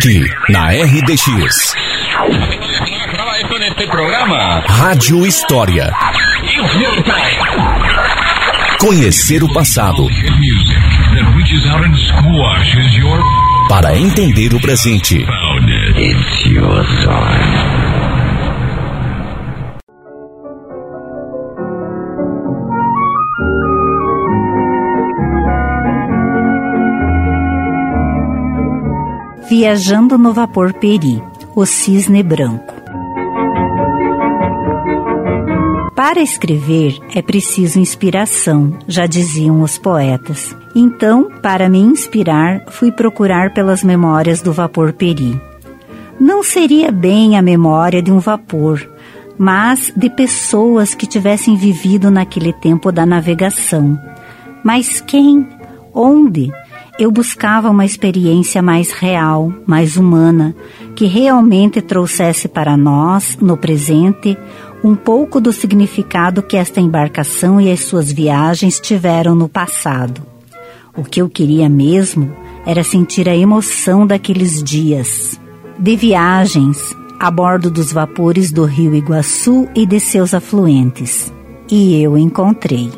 Aqui, na RDX. Rádio História. Conhecer o passado. Para entender o presente. Viajando no Vapor Peri, o Cisne Branco. Para escrever é preciso inspiração, já diziam os poetas. Então, para me inspirar, fui procurar pelas memórias do vapor Peri. Não seria bem a memória de um vapor, mas de pessoas que tivessem vivido naquele tempo da navegação. Mas quem? Onde? Eu buscava uma experiência mais real, mais humana, que realmente trouxesse para nós, no presente, um pouco do significado que esta embarcação e as suas viagens tiveram no passado. O que eu queria mesmo era sentir a emoção daqueles dias, de viagens a bordo dos vapores do rio Iguaçu e de seus afluentes. E eu encontrei.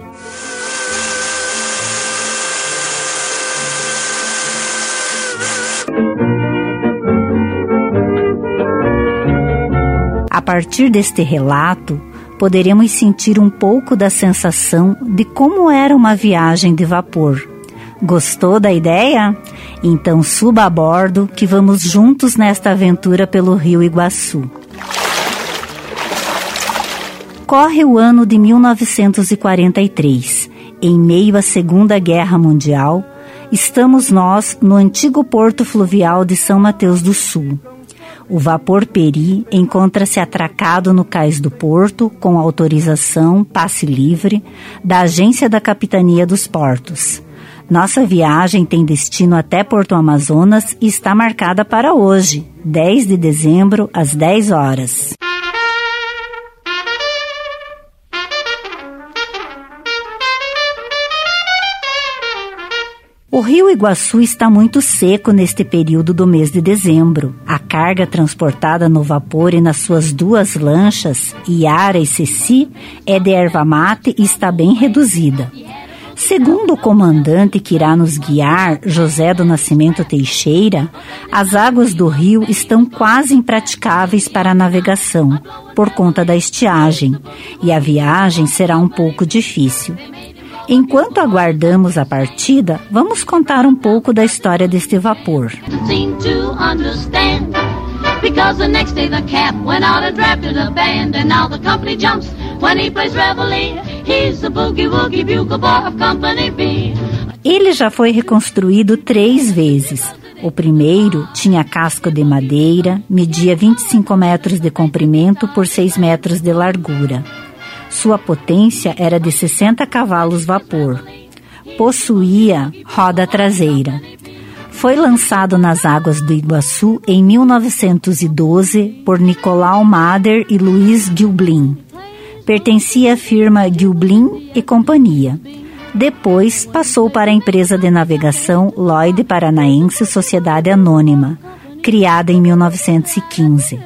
A partir deste relato, poderemos sentir um pouco da sensação de como era uma viagem de vapor. Gostou da ideia? Então suba a bordo que vamos juntos nesta aventura pelo Rio Iguaçu. Corre o ano de 1943. Em meio à Segunda Guerra Mundial, estamos nós no antigo porto fluvial de São Mateus do Sul. O vapor Peri encontra-se atracado no cais do porto com autorização passe livre da Agência da Capitania dos Portos. Nossa viagem tem destino até Porto Amazonas e está marcada para hoje, 10 de dezembro, às 10 horas. O rio Iguaçu está muito seco neste período do mês de dezembro. A carga transportada no vapor e nas suas duas lanchas, Iara e Ceci, é de erva mate e está bem reduzida. Segundo o comandante que irá nos guiar, José do Nascimento Teixeira, as águas do rio estão quase impraticáveis para a navegação, por conta da estiagem, e a viagem será um pouco difícil. Enquanto aguardamos a partida, vamos contar um pouco da história deste vapor. Because the next day the cap went out and drafted a band And now the company jumps when he plays reveille He's the boogie woogie bugle boy of company B Ele já foi reconstruído três vezes. O primeiro tinha casco de madeira, media 25 metros de comprimento por 6 metros de largura. Sua potência era de 60 cavalos vapor. Possuía roda traseira. Foi lançado nas águas do Iguaçu em 1912 por Nicolau Mader e Luiz Gilblin. Pertencia à firma Gilblin e Companhia. Depois passou para a empresa de navegação Lloyd Paranaense Sociedade Anônima, criada em 1915.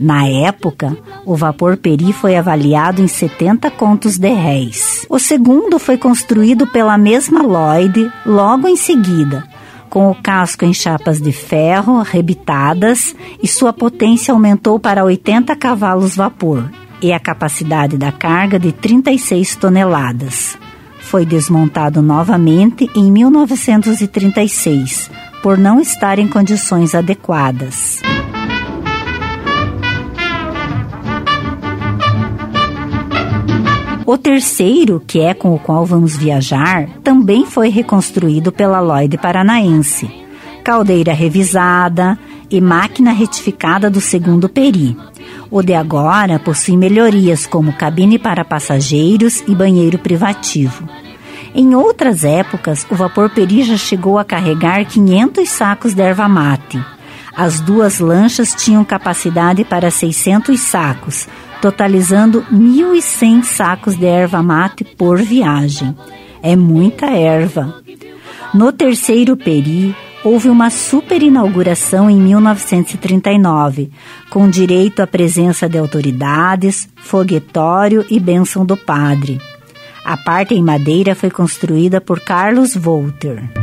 Na época, o vapor Peri foi avaliado em 70 contos de réis. O segundo foi construído pela mesma Lloyd logo em seguida, com o casco em chapas de ferro rebitadas e sua potência aumentou para 80 cavalos vapor e a capacidade da carga de 36 toneladas. Foi desmontado novamente em 1936 por não estar em condições adequadas. O terceiro, que é com o qual vamos viajar, também foi reconstruído pela Lloyd Paranaense. Caldeira revisada e máquina retificada do segundo Peri. O de agora possui melhorias como cabine para passageiros e banheiro privativo. Em outras épocas, o vapor Peri já chegou a carregar 500 sacos de erva mate. As duas lanchas tinham capacidade para 600 sacos, totalizando 1.100 sacos de erva mate por viagem. É muita erva. No terceiro peri, houve uma super inauguração em 1939, com direito à presença de autoridades, foguetório e bênção do padre. A parte em madeira foi construída por Carlos Volter.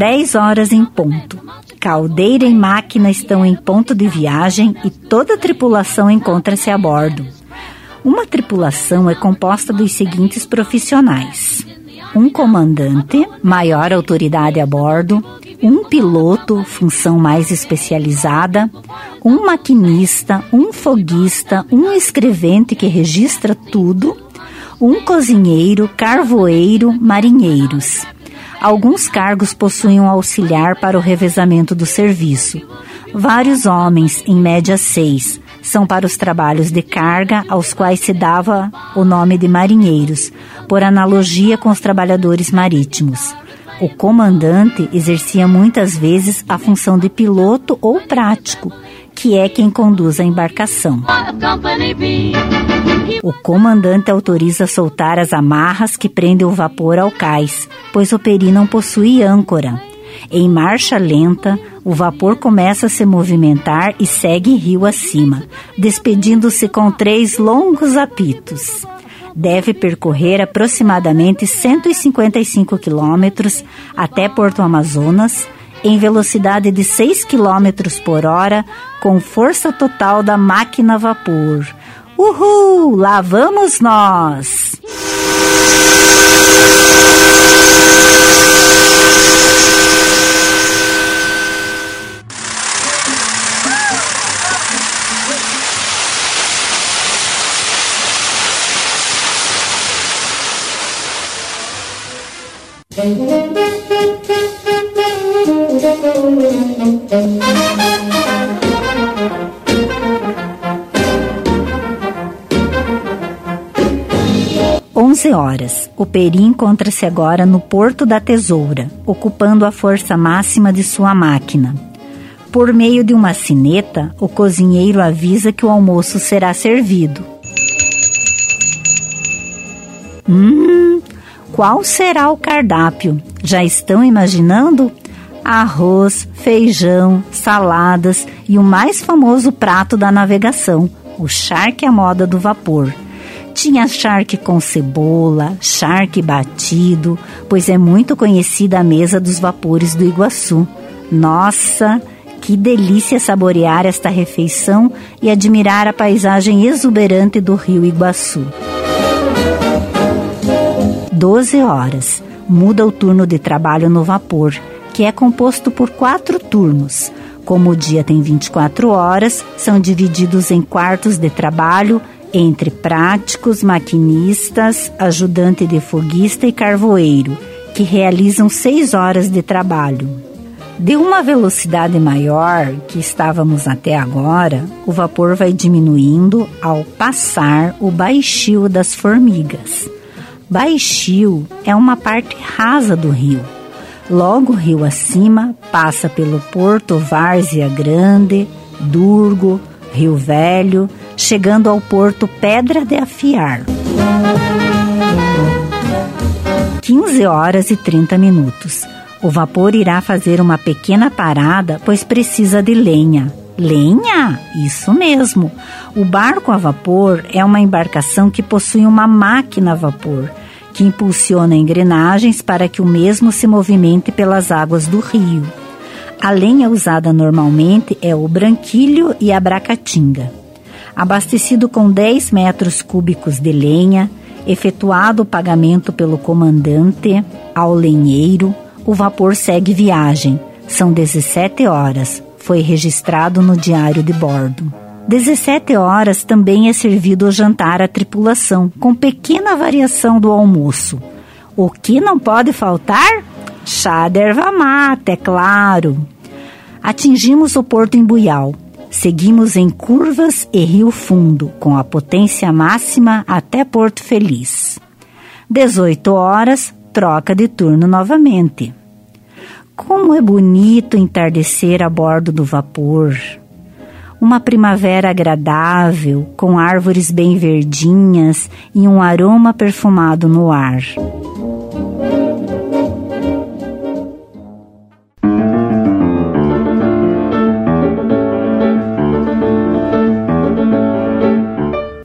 Dez horas em ponto. Caldeira e máquina estão em ponto de viagem e toda a tripulação encontra-se a bordo. Uma tripulação é composta dos seguintes profissionais: um comandante, maior autoridade a bordo, um piloto, função mais especializada, um maquinista, um foguista, um escrevente que registra tudo, um cozinheiro, carvoeiro, marinheiros. Alguns cargos possuem um auxiliar para o revezamento do serviço. Vários homens, em média seis, são para os trabalhos de carga, aos quais se dava o nome de marinheiros, por analogia com os trabalhadores marítimos. O comandante exercia muitas vezes a função de piloto ou prático, que é quem conduz a embarcação. O comandante autoriza soltar as amarras que prendem o vapor ao cais, pois o peri não possui âncora. Em marcha lenta, o vapor começa a se movimentar e segue rio acima, despedindo-se com três longos apitos. Deve percorrer aproximadamente 155 quilômetros até Porto Amazonas, em velocidade de 6 km por hora, com força total da máquina vapor. Uhul! Lá vamos nós! Onze horas. O Peri encontra-se agora no Porto da Tesoura, ocupando a força máxima de sua máquina. Por meio de uma sineta, o cozinheiro avisa que o almoço será servido. Hum, qual será o cardápio? Já estão imaginando? Arroz, feijão, saladas e o mais famoso prato da navegação, o charque à moda do vapor. Tinha charque com cebola, charque batido, pois é muito conhecida a mesa dos vapores do Iguaçu. Nossa, que delícia saborear esta refeição e admirar a paisagem exuberante do rio Iguaçu. 12 horas. Muda o turno de trabalho no vapor, que é composto por quatro turnos. Como o dia tem 24 horas, são divididos em quartos de trabalho entre práticos, maquinistas, ajudante de foguista e carvoeiro, que realizam seis horas de trabalho. De uma velocidade maior que estávamos até agora, o vapor vai diminuindo ao passar o baixio das formigas. Baixio é uma parte rasa do rio. Logo rio acima, passa pelo Porto Várzea Grande, Durgo, Rio Velho, chegando ao porto Pedra de Afiar. 15 horas e 30 minutos. O vapor irá fazer uma pequena parada, pois precisa de lenha. Lenha? Isso mesmo. O barco a vapor é uma embarcação que possui uma máquina a vapor, que impulsiona engrenagens para que o mesmo se movimente pelas águas do rio. A lenha usada normalmente é o branquilho e a bracatinga. Abastecido com 10 metros cúbicos de lenha, efetuado o pagamento pelo comandante ao lenheiro, o vapor segue viagem. São 17 horas foi registrado no diário de bordo. 17 horas também é servido o jantar à tripulação, com pequena variação do almoço. O que não pode faltar? Chá de erva mata, é claro. Atingimos o porto em Buial. Seguimos em curvas e rio fundo, com a potência máxima até Porto Feliz. 18 horas, troca de turno novamente. Como é bonito entardecer a bordo do vapor. Uma primavera agradável, com árvores bem verdinhas e um aroma perfumado no ar.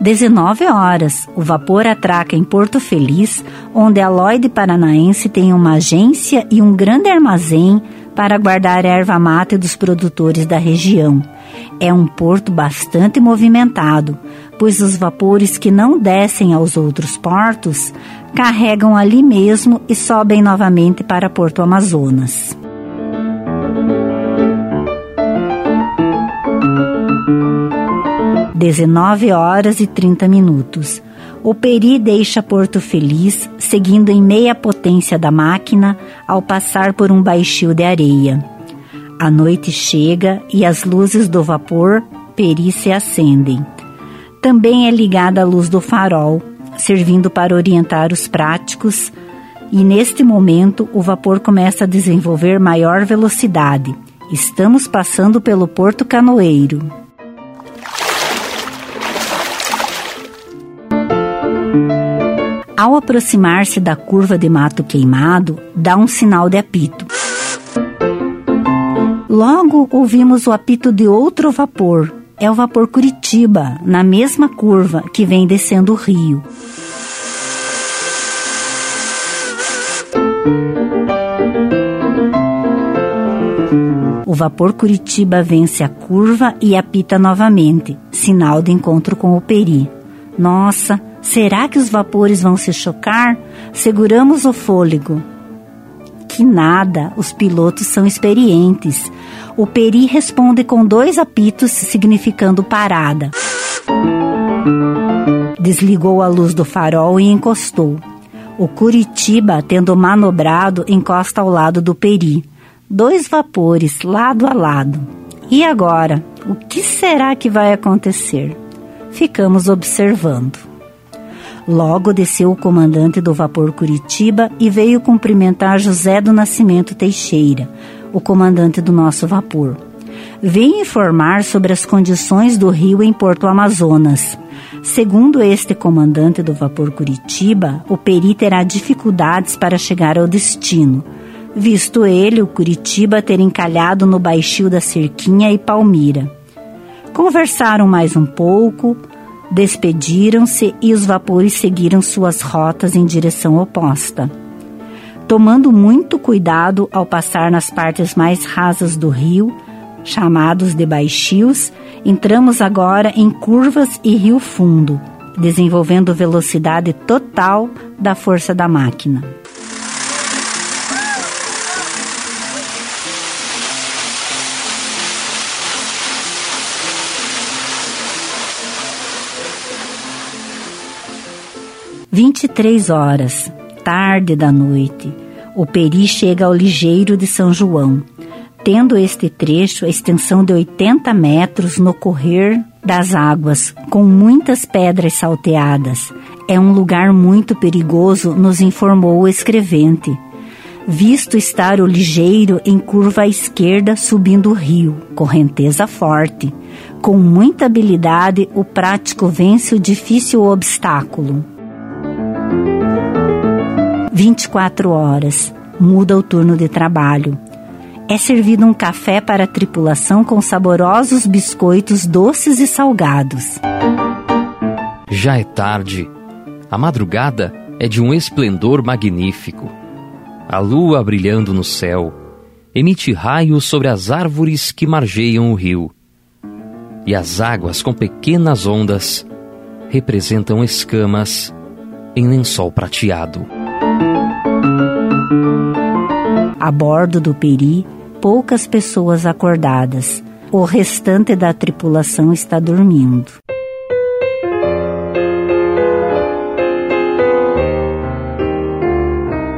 Dezenove horas, o vapor atraca em Porto Feliz, onde a Lloyd Paranaense tem uma agência e um grande armazém para guardar erva mate dos produtores da região. É um porto bastante movimentado, pois os vapores que não descem aos outros portos carregam ali mesmo e sobem novamente para Porto Amazonas. Dezenove horas e trinta minutos. O Peri deixa Porto Feliz, seguindo em meia potência da máquina ao passar por um baixio de areia. A noite chega e as luzes do vapor Peri se acendem. Também é ligada a luz do farol, servindo para orientar os práticos, e neste momento o vapor começa a desenvolver maior velocidade. Estamos passando pelo Porto Canoeiro. Ao aproximar-se da curva de mato queimado, dá um sinal de apito. Logo ouvimos o apito de outro vapor. É o vapor Curitiba, na mesma curva que vem descendo o rio. O vapor Curitiba vence a curva e apita novamente, sinal de encontro com o Peri. Nossa, Será que os vapores vão se chocar? Seguramos o fôlego. Que nada, os pilotos são experientes. O Peri responde com dois apitos, significando parada. Desligou a luz do farol e encostou. O Curitiba, tendo manobrado, encosta ao lado do Peri. Dois vapores, lado a lado. E agora? O que será que vai acontecer? Ficamos observando. Logo desceu o comandante do vapor Curitiba e veio cumprimentar José do Nascimento Teixeira, o comandante do nosso vapor. Veio informar sobre as condições do rio em Porto Amazonas. Segundo este comandante do vapor Curitiba, o Peri terá dificuldades para chegar ao destino, visto ele, o Curitiba, ter encalhado no baixio da Cerquinha e Palmira. Conversaram mais um pouco, Despediram-se e os vapores seguiram suas rotas em direção oposta. Tomando muito cuidado ao passar nas partes mais rasas do rio, chamados de baixios, entramos agora em curvas e rio fundo, desenvolvendo velocidade total da força da máquina. 23 horas, tarde da noite, o Peri chega ao Ligeiro de São João, tendo este trecho a extensão de 80 metros no correr das águas, com muitas pedras salteadas. É um lugar muito perigoso, nos informou o escrevente. Visto estar o ligeiro em curva à esquerda subindo o rio, correnteza forte. Com muita habilidade, o prático vence o difícil obstáculo. 24 horas. Muda o turno de trabalho. É servido um café para a tripulação com saborosos biscoitos doces e salgados. Já é tarde. A madrugada é de um esplendor magnífico. A lua brilhando no céu emite raios sobre as árvores que margeiam o rio. E as águas com pequenas ondas representam escamas em lençol prateado. A bordo do Peri, poucas pessoas acordadas. O restante da tripulação está dormindo.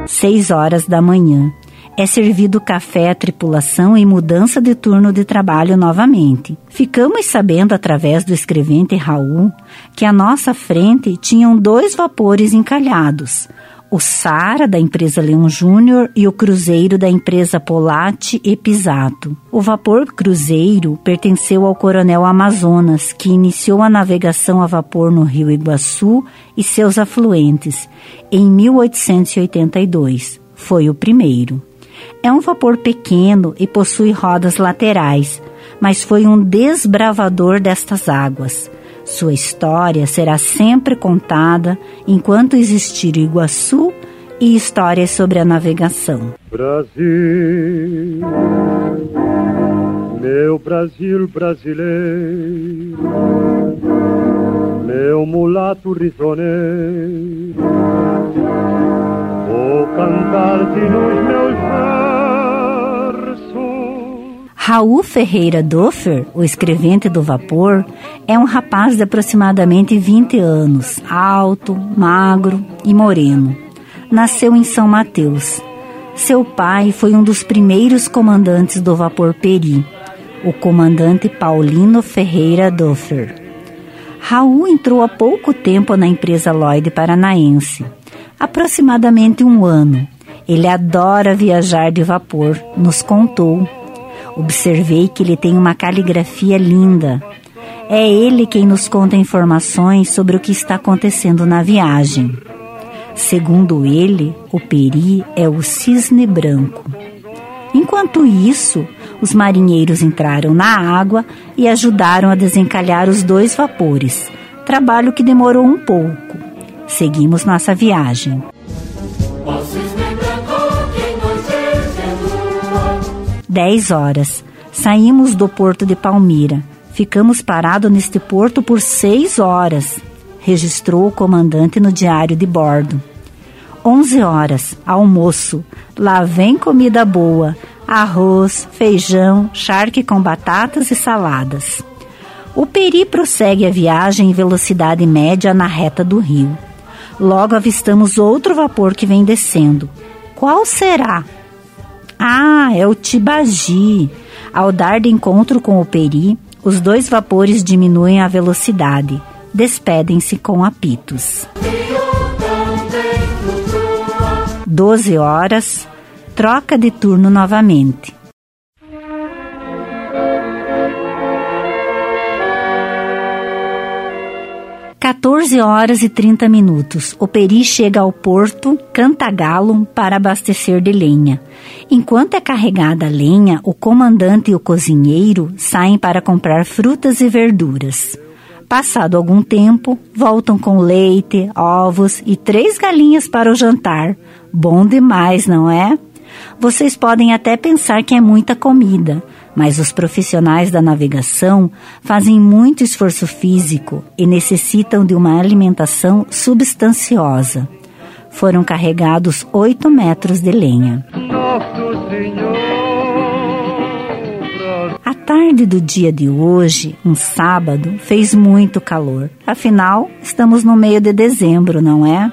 Seis horas da manhã. É servido café à tripulação e mudança de turno de trabalho novamente. Ficamos sabendo através do escrevente Raul que à nossa frente tinham dois vapores encalhados, o Sara, da empresa Leão Júnior, e o cruzeiro da empresa Polati e Pisato. O vapor cruzeiro pertenceu ao coronel Amazonas, que iniciou a navegação a vapor no rio Iguaçu e seus afluentes em 1882. Foi o primeiro. É um vapor pequeno e possui rodas laterais, mas foi um desbravador destas águas. Sua história será sempre contada enquanto existir Iguaçu e histórias sobre a navegação. Brasil, meu Brasil brasileiro, meu mulato risoneiro, vou cantar-te nos meus Raul Ferreira Doffer, o escrevente do vapor, é um rapaz de aproximadamente 20 anos, alto, magro e moreno. Nasceu em São Mateus. Seu pai foi um dos primeiros comandantes do vapor Peri, o comandante Paulino Ferreira Doffer. Raul entrou há pouco tempo na empresa Lloyd Paranaense, aproximadamente um ano. Ele adora viajar de vapor, nos contou Observei que ele tem uma caligrafia linda. É ele quem nos conta informações sobre o que está acontecendo na viagem. Segundo ele, o peri é o cisne branco. Enquanto isso, os marinheiros entraram na água e ajudaram a desencalhar os dois vapores, trabalho que demorou um pouco. Seguimos nossa viagem. 10 horas. Saímos do porto de Palmira. Ficamos parados neste porto por seis horas, registrou o comandante no diário de bordo. 11 horas, almoço. Lá vem comida boa: arroz, feijão, charque com batatas e saladas. O Peri prossegue a viagem em velocidade média na reta do rio. Logo avistamos outro vapor que vem descendo. Qual será? Ah, é o Tibagi. Ao dar de encontro com o Peri, os dois vapores diminuem a velocidade. Despedem-se com apitos. Doze horas, troca de turno novamente. 14 horas e 30 minutos, o Peri chega ao porto Cantagalo para abastecer de lenha. Enquanto é carregada a lenha, o comandante e o cozinheiro saem para comprar frutas e verduras. Passado algum tempo, voltam com leite, ovos e três galinhas para o jantar. Bom demais, não é? Vocês podem até pensar que é muita comida, mas os profissionais da navegação fazem muito esforço físico e necessitam de uma alimentação substanciosa. Foram carregados oito metros de lenha. A tarde do dia de hoje, um sábado, fez muito calor. Afinal, estamos no meio de dezembro, não é?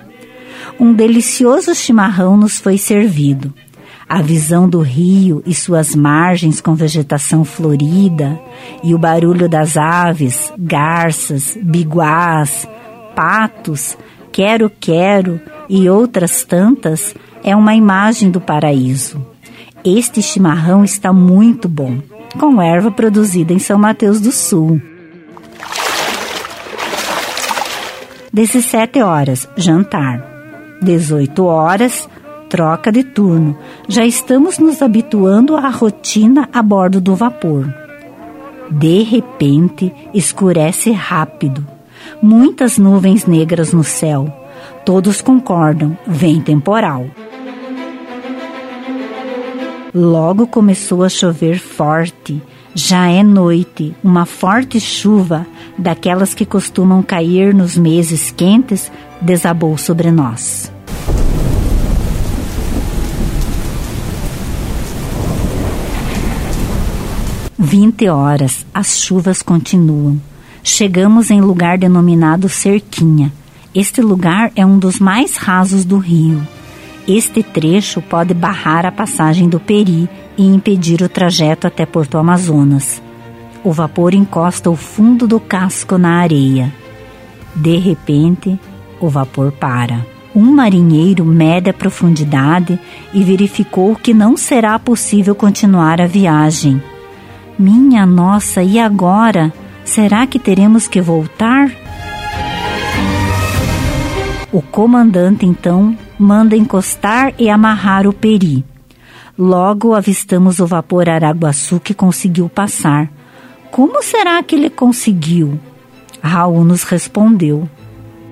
Um delicioso chimarrão nos foi servido. A visão do rio e suas margens com vegetação florida e o barulho das aves, garças, biguás, patos, quero-quero e outras tantas é uma imagem do paraíso. Este chimarrão está muito bom, com erva produzida em São Mateus do Sul. 17 horas, jantar. 18 horas, troca de turno. Já estamos nos habituando à rotina a bordo do vapor. De repente, escurece rápido. Muitas nuvens negras no céu. Todos concordam, vem temporal. Logo começou a chover forte. Já é noite, uma forte chuva, daquelas que costumam cair nos meses quentes, desabou sobre nós. 20 horas, as chuvas continuam. Chegamos em lugar denominado Cerquinha. Este lugar é um dos mais rasos do rio. Este trecho pode barrar a passagem do Peri e impedir o trajeto até Porto Amazonas. O vapor encosta o fundo do casco na areia. De repente, o vapor para. Um marinheiro mede a profundidade e verificou que não será possível continuar a viagem. Minha nossa, e agora? Será que teremos que voltar? O comandante então manda encostar e amarrar o peri. Logo avistamos o vapor Araguaçu que conseguiu passar. Como será que ele conseguiu? Raul nos respondeu.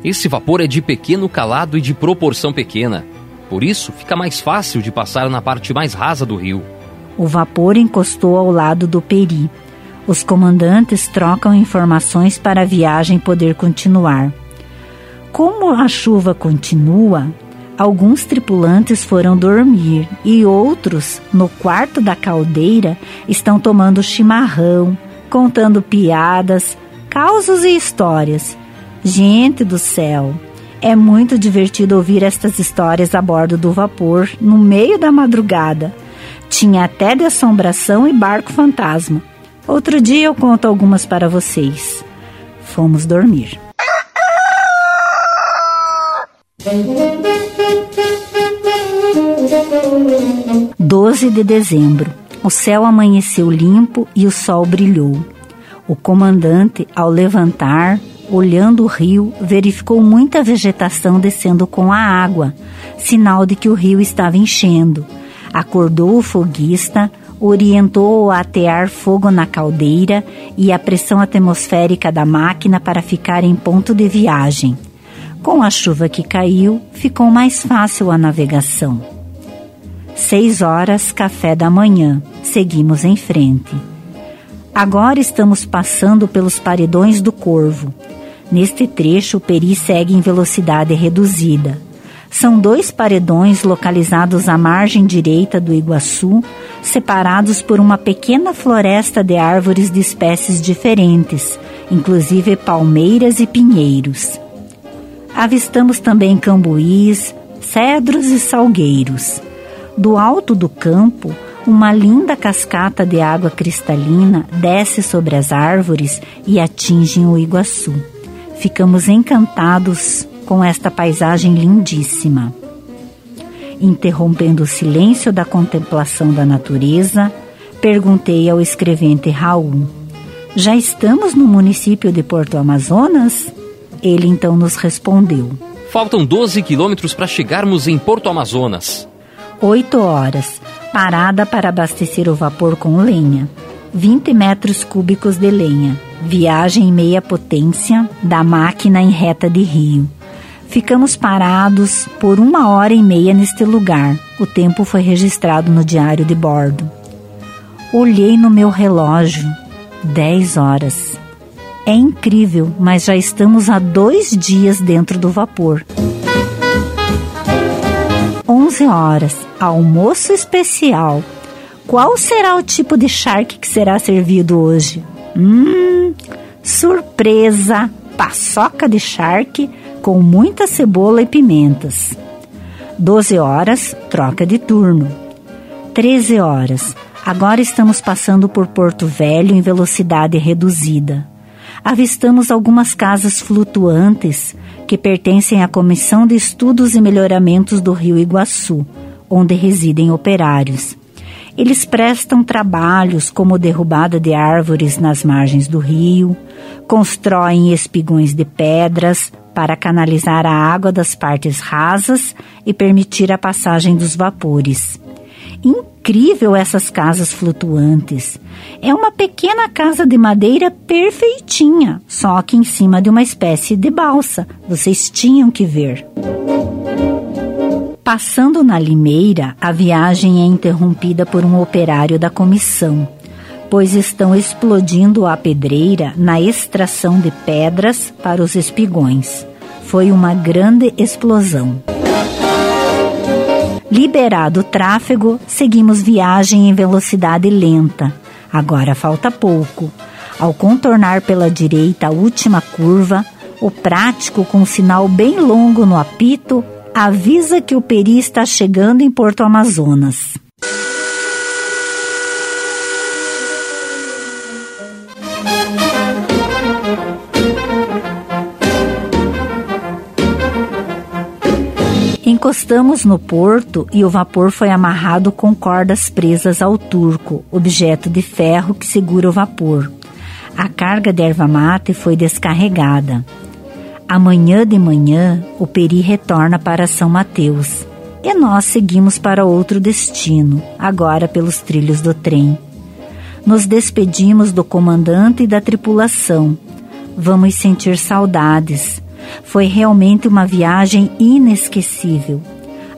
Esse vapor é de pequeno calado e de proporção pequena. Por isso, fica mais fácil de passar na parte mais rasa do rio. O vapor encostou ao lado do Peri. Os comandantes trocam informações para a viagem poder continuar. Como a chuva continua, alguns tripulantes foram dormir e outros, no quarto da caldeira, estão tomando chimarrão, contando piadas, causos e histórias. Gente do céu! É muito divertido ouvir estas histórias a bordo do vapor, no meio da madrugada. Tinha até de assombração e barco fantasma. Outro dia eu conto algumas para vocês. Fomos dormir. Doze de dezembro. O céu amanheceu limpo e o sol brilhou. O comandante, ao levantar, olhando o rio, verificou muita vegetação descendo com a água, sinal de que o rio estava enchendo. Acordou o foguista, orientou-o a atear fogo na caldeira e a pressão atmosférica da máquina para ficar em ponto de viagem. Com a chuva que caiu, ficou mais fácil a navegação. Seis horas, café da manhã. Seguimos em frente. Agora estamos passando pelos paredões do Corvo. Neste trecho, o Peri segue em velocidade reduzida. São dois paredões localizados à margem direita do Iguaçu, separados por uma pequena floresta de árvores de espécies diferentes, inclusive palmeiras e pinheiros. Avistamos também cambuís, cedros e salgueiros. Do alto do campo, uma linda cascata de água cristalina desce sobre as árvores e atinge o Iguaçu. Ficamos encantados com esta paisagem lindíssima. Interrompendo o silêncio da contemplação da natureza, perguntei ao escrevente Raul: Já estamos no município de Porto Amazonas? Ele então nos respondeu: Faltam 12 quilômetros para chegarmos em Porto Amazonas. Oito horas parada para abastecer o vapor com lenha. 20 metros cúbicos de lenha. Viagem em meia potência da máquina em reta de rio. Ficamos parados por uma hora e meia neste lugar. O tempo foi registrado no diário de bordo. Olhei no meu relógio. 10 horas. É incrível, mas já estamos há dois dias dentro do vapor. 11 horas almoço especial. Qual será o tipo de charque que será servido hoje? Hum, surpresa! Paçoca de charque com muita cebola e pimentas. 12 horas, troca de turno. 13 horas. Agora estamos passando por Porto Velho em velocidade reduzida. Avistamos algumas casas flutuantes que pertencem à Comissão de Estudos e Melhoramentos do Rio Iguaçu, onde residem operários. Eles prestam trabalhos como derrubada de árvores nas margens do rio, constroem espigões de pedras para canalizar a água das partes rasas e permitir a passagem dos vapores. Incrível essas casas flutuantes. É uma pequena casa de madeira perfeitinha, só que em cima de uma espécie de balsa. Vocês tinham que ver. Passando na Limeira, a viagem é interrompida por um operário da comissão, pois estão explodindo a pedreira na extração de pedras para os espigões. Foi uma grande explosão. Liberado o tráfego, seguimos viagem em velocidade lenta. Agora falta pouco. Ao contornar pela direita a última curva, o prático com um sinal bem longo no apito avisa que o Peri está chegando em Porto Amazonas. Encostamos no porto e o vapor foi amarrado com cordas presas ao turco, objeto de ferro que segura o vapor. A carga de erva mate foi descarregada. Amanhã de manhã, o Peri retorna para São Mateus e nós seguimos para outro destino, agora pelos trilhos do trem. Nos despedimos do comandante e da tripulação. Vamos sentir saudades. Foi realmente uma viagem inesquecível.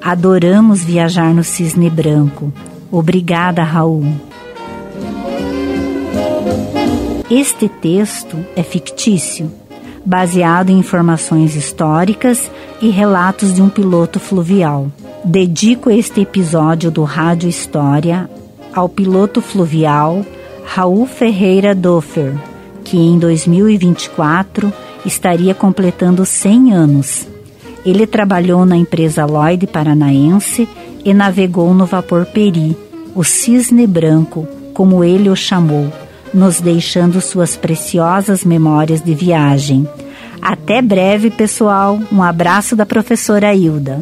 Adoramos viajar no Cisne Branco. Obrigada, Raul. Este texto é fictício, baseado em informações históricas e relatos de um piloto fluvial. Dedico este episódio do Rádio História ao piloto fluvial Raul Ferreira Doffer, que em 2024 estaria completando 100 anos. Ele trabalhou na empresa Lloyd Paranaense e navegou no vapor Peri, o Cisne Branco, como ele o chamou, nos deixando suas preciosas memórias de viagem. Até breve, pessoal. Um abraço da professora Hilda.